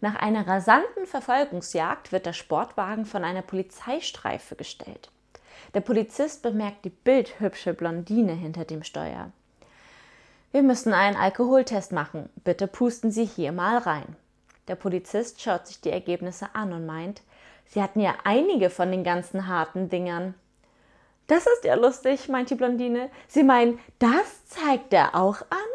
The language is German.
Nach einer rasanten Verfolgungsjagd wird der Sportwagen von einer Polizeistreife gestellt. Der Polizist bemerkt die bildhübsche Blondine hinter dem Steuer. Wir müssen einen Alkoholtest machen. Bitte pusten Sie hier mal rein. Der Polizist schaut sich die Ergebnisse an und meint, Sie hatten ja einige von den ganzen harten Dingern. Das ist ja lustig, meint die Blondine. Sie meinen, das zeigt er auch an?